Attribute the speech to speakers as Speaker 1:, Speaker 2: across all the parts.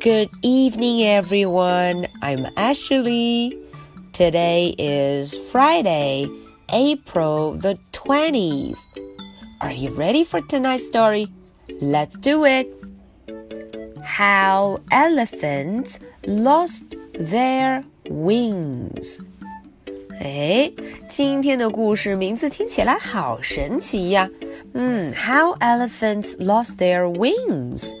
Speaker 1: Good evening, everyone. I'm Ashley. Today is Friday, April the 20th. Are you ready for tonight's story? Let's do it. How elephants lost their wings. 哎，今天的故事名字听起来好神奇呀！嗯，How elephants lost their wings。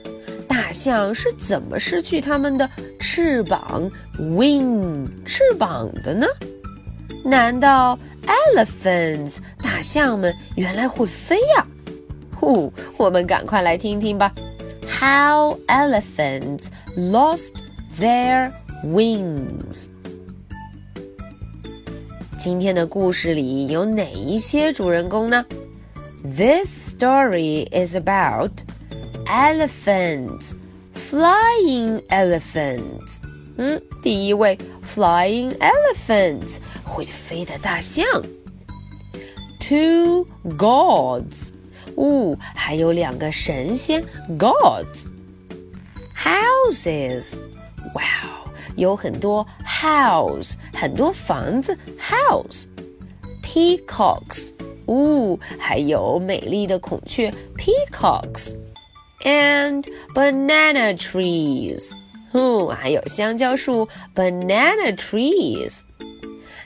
Speaker 1: 大象是怎么失去它们的翅膀 （wing） 翅膀的呢？难道 elephants 大象们原来会飞呀？呼，我们赶快来听听吧。How elephants lost their wings。今天的故事里有哪一些主人公呢？This story is about elephants, flying elephants. 嗯，第一位 flying elephants 会飞的大象。Two gods，哦，还有两个神仙 gods。Houses，哇哦。有很多 house，很多房子 house。Peacocks，呜，还有美丽的孔雀 peacocks。 And banana trees，哦，还有香蕉树 banana trees。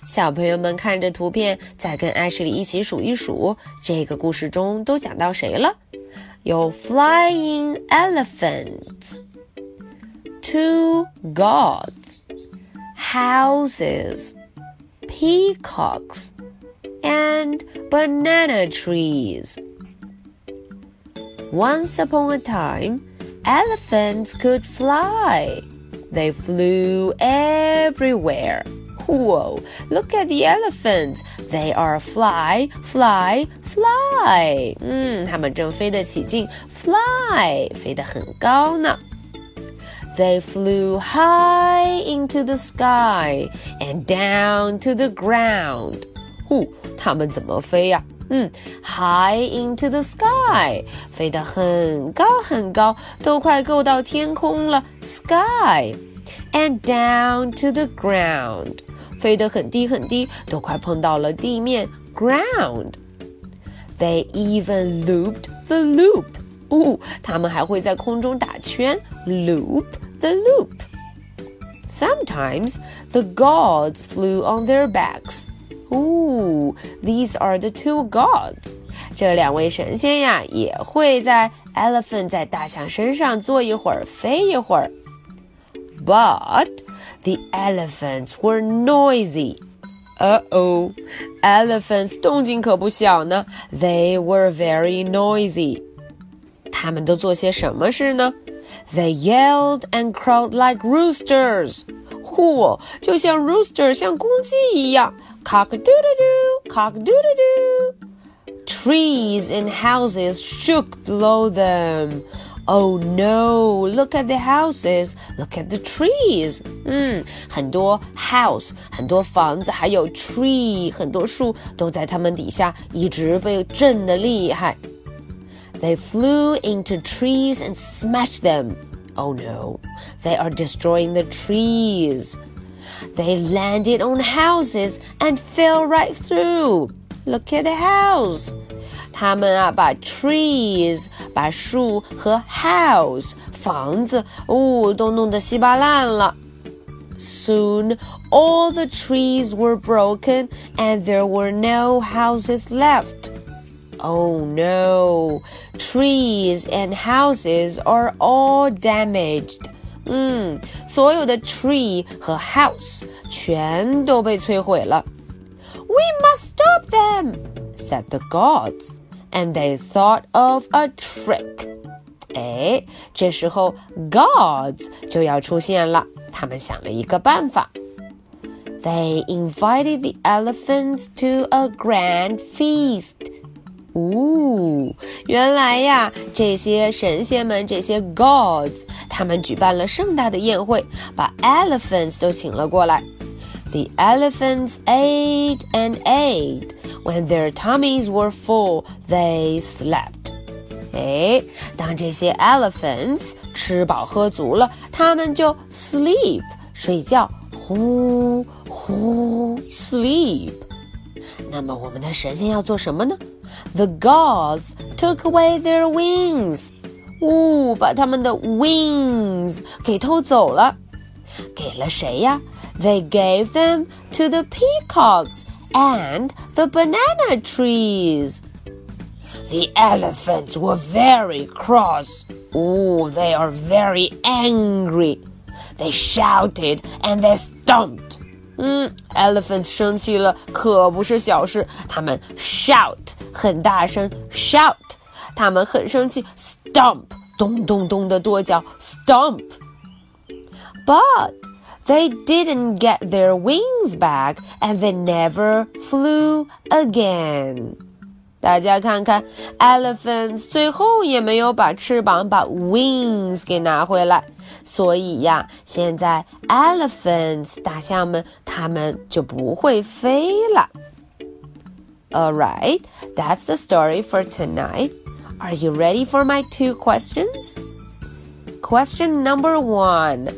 Speaker 1: 小朋友们看着图片，再跟艾什里一起数一数，这个故事中都讲到谁了？有 flying elephants。two gods, houses, peacocks, and banana trees. Once upon a time, elephants could fly. They flew everywhere. Whoa, look at the elephants. They are fly, fly, fly. 嗯，它们正飞得起劲，fly 飞得很高呢。they flew high into the sky and down to the ground. 呼，它们怎么飞呀？ 嗯，high into the sky，飞得很高很高，都快够到天空了，sky。And down to the ground，飞得很低很低，都快碰到了地面，ground。They even looped the loop。哦，它们还会在空中打圈，loop。the loop. Sometimes the gods flew on their backs. Ooh, these are the two gods. 这两位神仙呀，也会在 elephant 在大象身上坐一会儿，飞一会儿。But the elephants were noisy. Uh oh, elephants 动静可不小呢。They were very noisy. 他们都做些什么事呢？they yelled and crowed like roosters. 嚯，就像 rooster，像公鸡一样，cock a doodle doo, cock a doodle doo. Trees and houses shook below them. Oh no! Look at the houses. Look at the trees. 嗯，很多 house，很多房子，还有 tree，很多树都在它们底下一直被震得厉害。they flew into trees and smashed them. Oh no, they are destroying the trees. They landed on houses and fell right through. Look at the house. 他们啊，把 trees 把树和 house 房子哦都弄得稀巴烂了。Soon all the trees were broken and there were no houses left. Oh no, trees and houses are all damaged. 嗯，所有的 tree 和 house 全都被摧毁了。We must stop them, said the gods, and they thought of a trick. 哎，这时候 gods 就要出现了，他们想了一个办法。They invited the elephants to a grand feast. 哦，原来呀，这些神仙们，这些 gods，他们举办了盛大的宴会，把 elephants 都请了过来。The elephants ate and ate. When their tummies were full, they slept. 哎，当这些 elephants 吃饱喝足了，他们就 sleep 睡觉，呼呼 sleep。那么我们的神仙要做什么呢 ？The gods took away their wings，呜，把他们的 wings 给偷走了，给了谁呀？They gave them to the peacocks and the banana trees. The elephants were very cross. Oh, they are very angry. They shouted and they stomped. 嗯，elephants 生气了可不是小事，他们 shout 很大声 shout，他们很生气 stomp 咚咚咚的跺脚 stomp。But they didn't get their wings back and they never flew again. 大家看看，elephants 最后也没有把翅膀把 wings 给拿回来，所以呀，现在 elephants 大象们 它们就不会飞了。All right, that's the story for tonight. Are you ready for my two questions? Question number one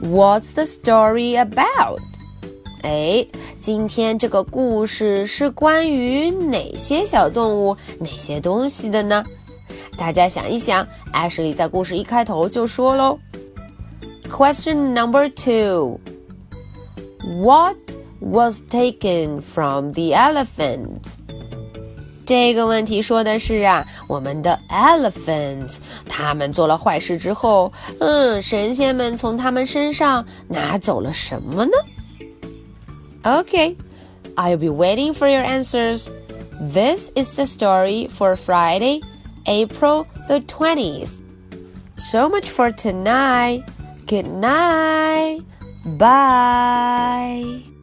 Speaker 1: What's the story about? 哎，今天这个故事是关于哪些小动物、哪些东西的呢？大家想一想，艾什莉在故事一开头就说喽。Question number two: What was taken from the elephants? 这个问题说的是啊，我们的 elephants，他们做了坏事之后，嗯，神仙们从他们身上拿走了什么呢？Okay, I'll be waiting for your answers. This is the story for Friday, April the 20th. So much for tonight. Good night. Bye.